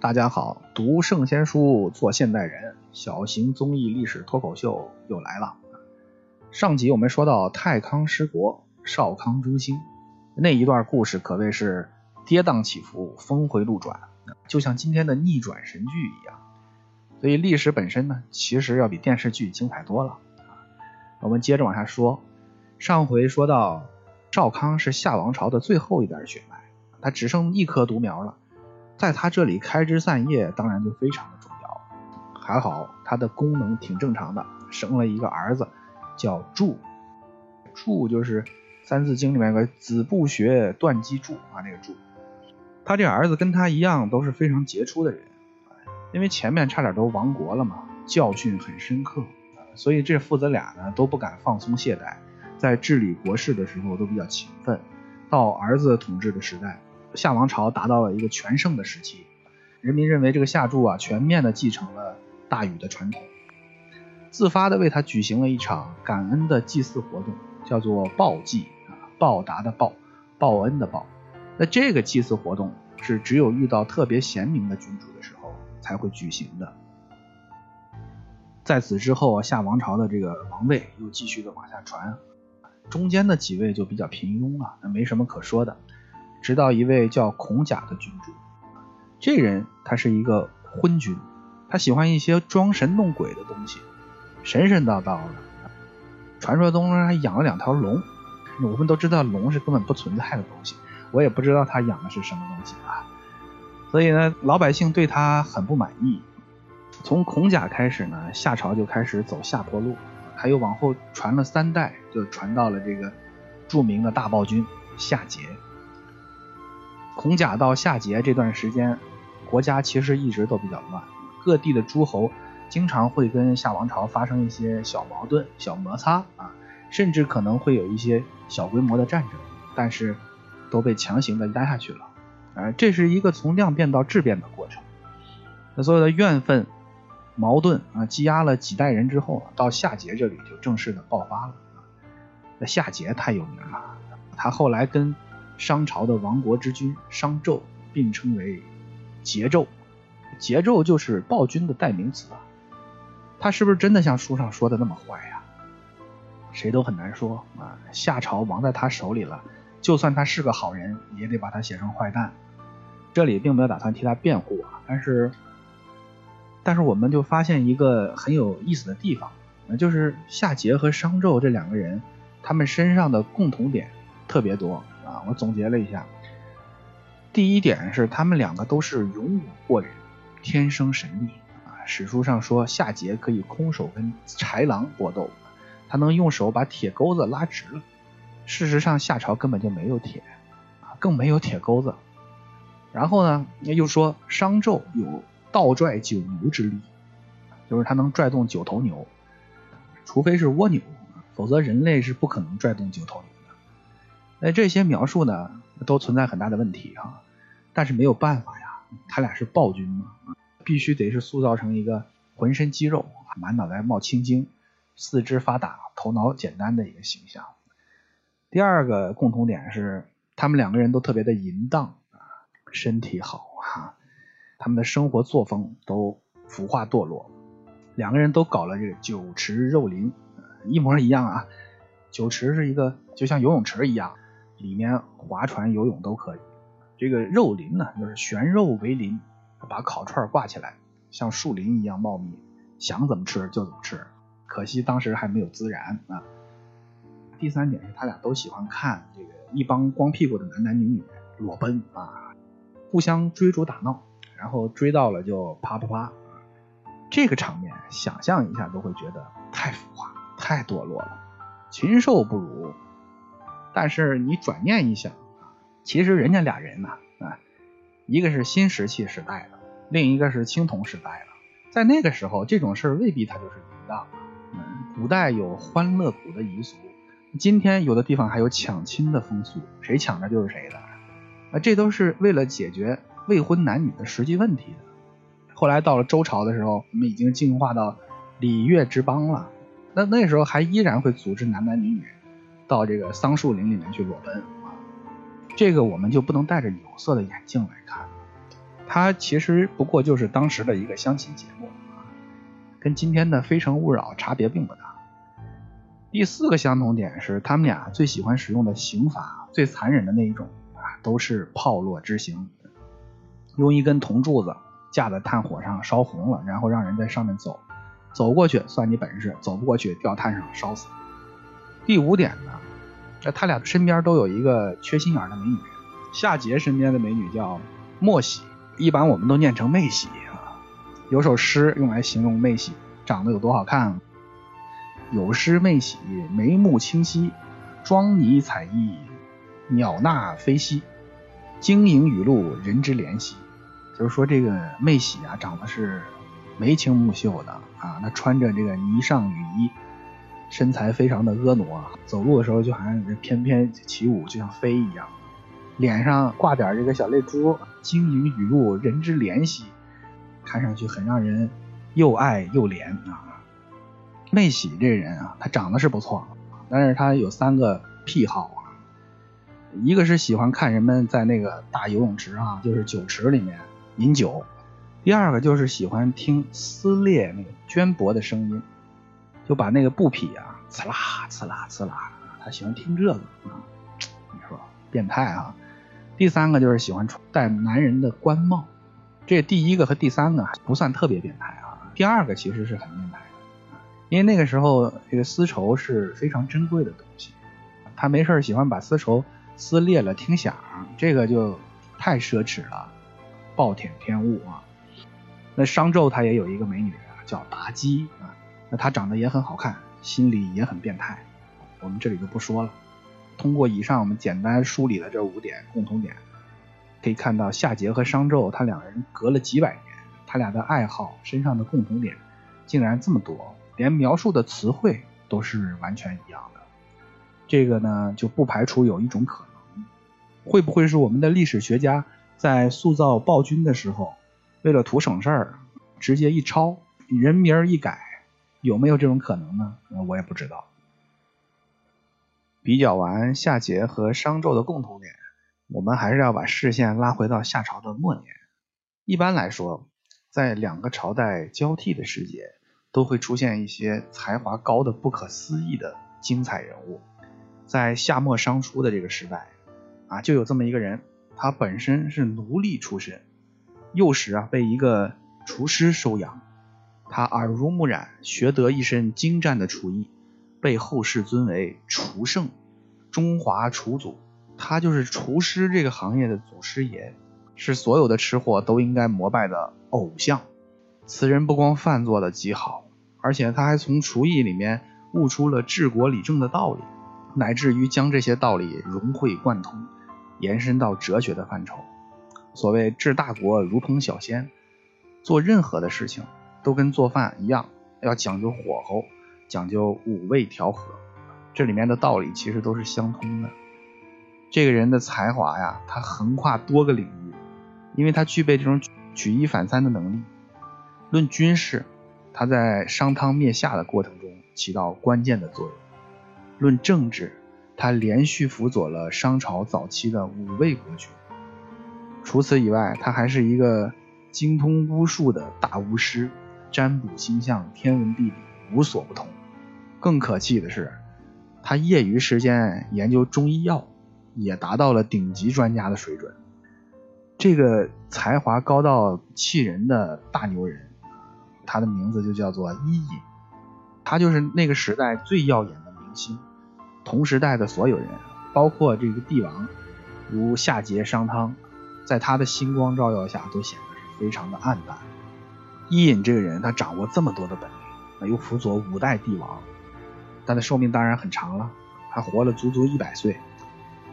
大家好，读圣贤书，做现代人，小型综艺历史脱口秀又来了。上集我们说到太康失国，少康中兴，那一段故事可谓是跌宕起伏，峰回路转，就像今天的逆转神剧一样。所以历史本身呢，其实要比电视剧精彩多了。我们接着往下说，上回说到少康是夏王朝的最后一点血脉，他只剩一棵独苗了。在他这里开枝散叶，当然就非常的重要。还好他的功能挺正常的，生了一个儿子，叫柱。柱就是《三字经》里面个子不学，断机杼啊，那个柱。他这儿子跟他一样，都是非常杰出的人。因为前面差点都亡国了嘛，教训很深刻，所以这父子俩呢都不敢放松懈怠，在治理国事的时候都比较勤奋。到儿子统治的时代。夏王朝达到了一个全盛的时期，人民认为这个夏柱啊，全面的继承了大禹的传统，自发的为他举行了一场感恩的祭祀活动，叫做报祭啊，报答的报，报恩的报。那这个祭祀活动是只有遇到特别贤明的君主的时候才会举行的。在此之后啊，夏王朝的这个王位又继续的往下传，中间的几位就比较平庸了，那没什么可说的。直到一位叫孔甲的君主，这人他是一个昏君，他喜欢一些装神弄鬼的东西，神神叨叨的。传说中还养了两条龙，我们都知道龙是根本不存在的东西，我也不知道他养的是什么东西啊。所以呢，老百姓对他很不满意。从孔甲开始呢，夏朝就开始走下坡路，还有往后传了三代，就传到了这个著名的大暴君夏桀。孔甲到夏桀这段时间，国家其实一直都比较乱，各地的诸侯经常会跟夏王朝发生一些小矛盾、小摩擦啊，甚至可能会有一些小规模的战争，但是都被强行的压下去了。啊，这是一个从量变到质变的过程。那所有的怨愤、矛盾啊，积压了几代人之后，到夏桀这里就正式的爆发了。那夏桀太有名了，他后来跟商朝的亡国之君商纣并称为桀纣，桀纣就是暴君的代名词啊。他是不是真的像书上说的那么坏呀？谁都很难说啊。夏朝亡在他手里了，就算他是个好人，也得把他写成坏蛋。这里并没有打算替他辩护啊，但是，但是我们就发现一个很有意思的地方，那就是夏桀和商纣这两个人，他们身上的共同点特别多。啊，我总结了一下，第一点是他们两个都是勇武过人，天生神力啊。史书上说夏桀可以空手跟豺狼搏斗，他能用手把铁钩子拉直了。事实上夏朝根本就没有铁啊，更没有铁钩子。然后呢，又说商纣有倒拽九牛之力，就是他能拽动九头牛，除非是蜗牛，否则人类是不可能拽动九头牛。那这些描述呢，都存在很大的问题啊，但是没有办法呀，他俩是暴君嘛，必须得是塑造成一个浑身肌肉、满脑袋冒青筋、四肢发达、头脑简单的一个形象。第二个共同点是，他们两个人都特别的淫荡啊，身体好哈，他们的生活作风都腐化堕落，两个人都搞了这个酒池肉林，一模一样啊，酒池是一个就像游泳池一样。里面划船、游泳都可以。这个肉林呢，就是悬肉为林，把烤串挂起来，像树林一样茂密，想怎么吃就怎么吃。可惜当时还没有孜然啊。第三点是他俩都喜欢看这个一帮光屁股的男男女女裸奔啊，互相追逐打闹，然后追到了就啪啪啪。这个场面想象一下都会觉得太浮夸、太堕落了，禽兽不如。但是你转念一想啊，其实人家俩人呢啊，一个是新石器时代的，另一个是青铜时代的，在那个时候这种事儿未必他就是淫荡。嗯，古代有欢乐谷的遗俗，今天有的地方还有抢亲的风俗，谁抢着就是谁的啊，这都是为了解决未婚男女的实际问题的。后来到了周朝的时候，我们已经进化到礼乐之邦了，那那时候还依然会组织男男女女。到这个桑树林里面去裸奔啊，这个我们就不能戴着有色的眼镜来看，它其实不过就是当时的一个相亲节目，跟今天的《非诚勿扰》差别并不大。第四个相同点是，他们俩最喜欢使用的刑罚，最残忍的那一种啊，都是炮烙之刑，用一根铜柱子架在炭火上烧红了，然后让人在上面走，走过去算你本事，走不过去掉炭上烧死。第五点呢，那他俩身边都有一个缺心眼的美女，夏桀身边的美女叫莫喜。一般我们都念成妹喜啊，有首诗用来形容妹喜长得有多好看。有诗妹喜，眉目清晰，妆泥彩衣，鸟纳飞兮，晶莹雨露，人之怜惜。就是说这个妹喜啊，长得是眉清目秀的啊，她穿着这个霓裳羽衣，身材非常的婀娜，走路的时候就好像翩翩起舞，就像飞一样。脸上挂点这个小泪珠，晶莹雨露，人之怜惜，看上去很让人又爱又怜啊。妹喜这人啊，他长得是不错，但是他有三个癖好啊，一个是喜欢看人们在那个大游泳池啊，就是酒池里面饮酒；第二个就是喜欢听撕裂那个绢帛的声音，就把那个布匹啊，呲啦呲啦呲啦，他喜欢听这个啊，你说变态啊？第三个就是喜欢穿戴男人的官帽，这第一个和第三个不算特别变态啊，第二个其实是很变态的，因为那个时候这个丝绸是非常珍贵的东西，他没事喜欢把丝绸撕裂了听响，这个就太奢侈了，暴殄天物啊。那商纣他也有一个美女啊叫妲己啊，那他长得也很好看，心里也很变态，我们这里就不说了。通过以上我们简单梳理的这五点共同点，可以看到夏桀和商纣他两人隔了几百年，他俩的爱好身上的共同点竟然这么多，连描述的词汇都是完全一样的。这个呢就不排除有一种可能，会不会是我们的历史学家在塑造暴君的时候，为了图省事儿，直接一抄人名一改，有没有这种可能呢？我也不知道。比较完夏桀和商纣的共同点，我们还是要把视线拉回到夏朝的末年。一般来说，在两个朝代交替的时节，都会出现一些才华高的、不可思议的精彩人物。在夏末商初的这个时代，啊，就有这么一个人，他本身是奴隶出身，幼时啊被一个厨师收养，他耳濡目染，学得一身精湛的厨艺。被后世尊为厨圣，中华厨祖，他就是厨师这个行业的祖师爷，是所有的吃货都应该膜拜的偶像。此人不光饭做的极好，而且他还从厨艺里面悟出了治国理政的道理，乃至于将这些道理融会贯通，延伸到哲学的范畴。所谓治大国如同小鲜，做任何的事情都跟做饭一样，要讲究火候。讲究五味调和，这里面的道理其实都是相通的。这个人的才华呀，他横跨多个领域，因为他具备这种举一反三的能力。论军事，他在商汤灭夏的过程中起到关键的作用；论政治，他连续辅佐了商朝早期的五位国君。除此以外，他还是一个精通巫术的大巫师，占卜星象、天文地理无所不通。更可气的是，他业余时间研究中医药，也达到了顶级专家的水准。这个才华高到气人的大牛人，他的名字就叫做伊尹。他就是那个时代最耀眼的明星。同时代的所有人，包括这个帝王，如夏桀、商汤，在他的星光照耀下，都显得是非常的暗淡。伊尹这个人，他掌握这么多的本领，又辅佐五代帝王。他的寿命当然很长了，他活了足足一百岁。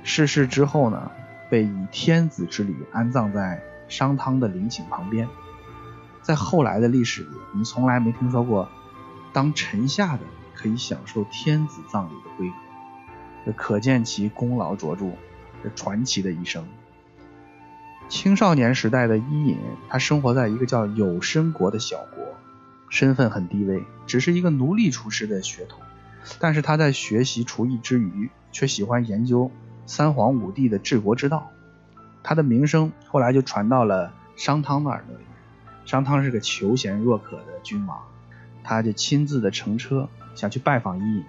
逝世之后呢，被以天子之礼安葬在商汤的陵寝旁边。在后来的历史里，我们从来没听说过当臣下的可以享受天子葬礼的规格，这可见其功劳卓著，这传奇的一生。青少年时代的伊尹，他生活在一个叫有申国的小国，身份很低微，只是一个奴隶厨师的血统。但是他在学习厨艺之余，却喜欢研究三皇五帝的治国之道。他的名声后来就传到了商汤的耳朵里。商汤是个求贤若渴的君王，他就亲自的乘车想去拜访伊尹。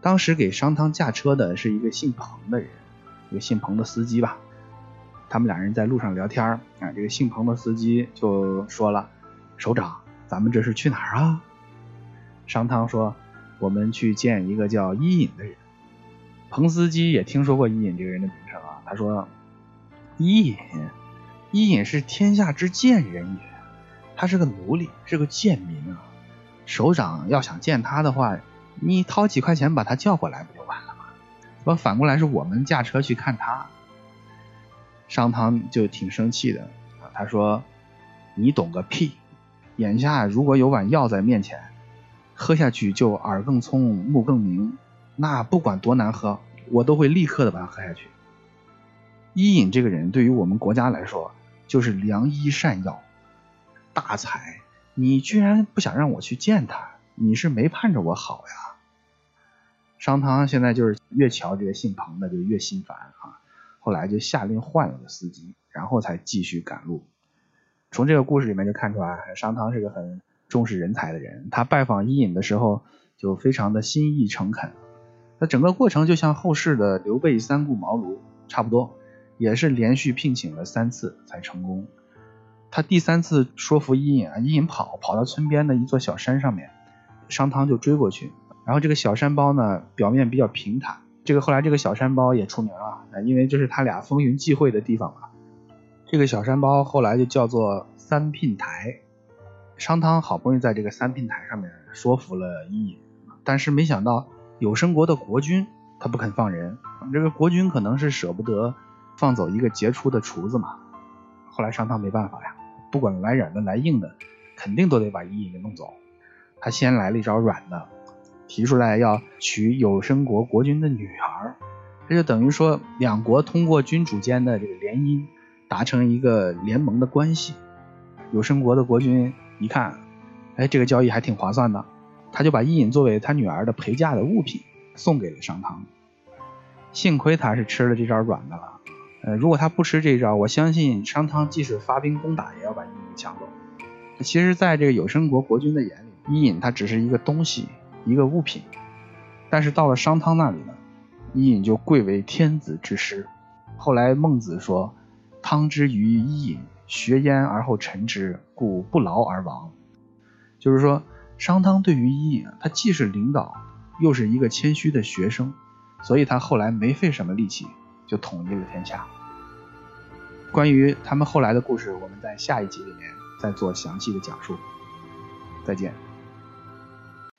当时给商汤驾车的是一个姓彭的人，一个姓彭的司机吧。他们俩人在路上聊天啊，这个姓彭的司机就说了：“首长，咱们这是去哪儿啊？”商汤说：“我们去见一个叫伊尹的人。”彭司机也听说过伊尹这个人的名声啊，他说：“伊尹，伊尹是天下之贱人也，他是个奴隶，是个贱民啊。首长要想见他的话。”你掏几块钱把他叫过来不就完了吗？怎么反过来是我们驾车去看他？商汤就挺生气的啊，他说：“你懂个屁！眼下如果有碗药在面前，喝下去就耳更聪目更明，那不管多难喝，我都会立刻的把它喝下去。伊尹这个人对于我们国家来说就是良医善药，大才，你居然不想让我去见他，你是没盼着我好呀？”商汤现在就是越瞧这个姓彭的就越心烦啊，后来就下令换了个司机，然后才继续赶路。从这个故事里面就看出来，商汤是个很重视人才的人。他拜访伊尹的时候就非常的心意诚恳。那整个过程就像后世的刘备三顾茅庐差不多，也是连续聘请了三次才成功。他第三次说服伊尹啊，伊尹跑跑到村边的一座小山上面，商汤就追过去。然后这个小山包呢，表面比较平坦。这个后来这个小山包也出名了，因为这是他俩风云际会的地方嘛。这个小山包后来就叫做三聘台。商汤好不容易在这个三聘台上面说服了伊尹，但是没想到有生国的国君他不肯放人。这个国君可能是舍不得放走一个杰出的厨子嘛。后来商汤没办法呀，不管来软的来硬的，肯定都得把伊尹给弄走。他先来了一招软的。提出来要娶有生国国君的女儿，这就等于说两国通过君主间的这个联姻，达成一个联盟的关系。有生国的国君一看，哎，这个交易还挺划算的，他就把伊尹作为他女儿的陪嫁的物品送给了商汤。幸亏他是吃了这招软的了，呃，如果他不吃这招，我相信商汤即使发兵攻打，也要把伊尹抢走。其实，在这个有生国国君的眼里，伊尹他只是一个东西。一个物品，但是到了商汤那里呢，伊尹就贵为天子之师。后来孟子说：“汤之于伊尹，学焉而后臣之，故不劳而亡。”就是说，商汤对于伊尹，他既是领导，又是一个谦虚的学生，所以他后来没费什么力气就统一了天下。关于他们后来的故事，我们在下一集里面再做详细的讲述。再见。